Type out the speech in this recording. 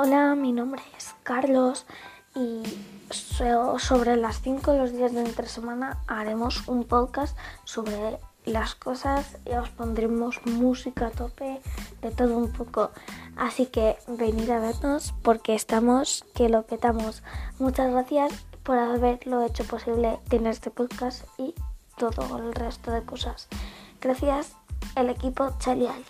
Hola, mi nombre es Carlos y sobre las 5 de los días de entre semana haremos un podcast sobre las cosas y os pondremos música a tope, de todo un poco. Así que venid a vernos porque estamos que lo petamos. Muchas gracias por haberlo hecho posible tener este podcast y todo el resto de cosas. Gracias, el equipo Chalial.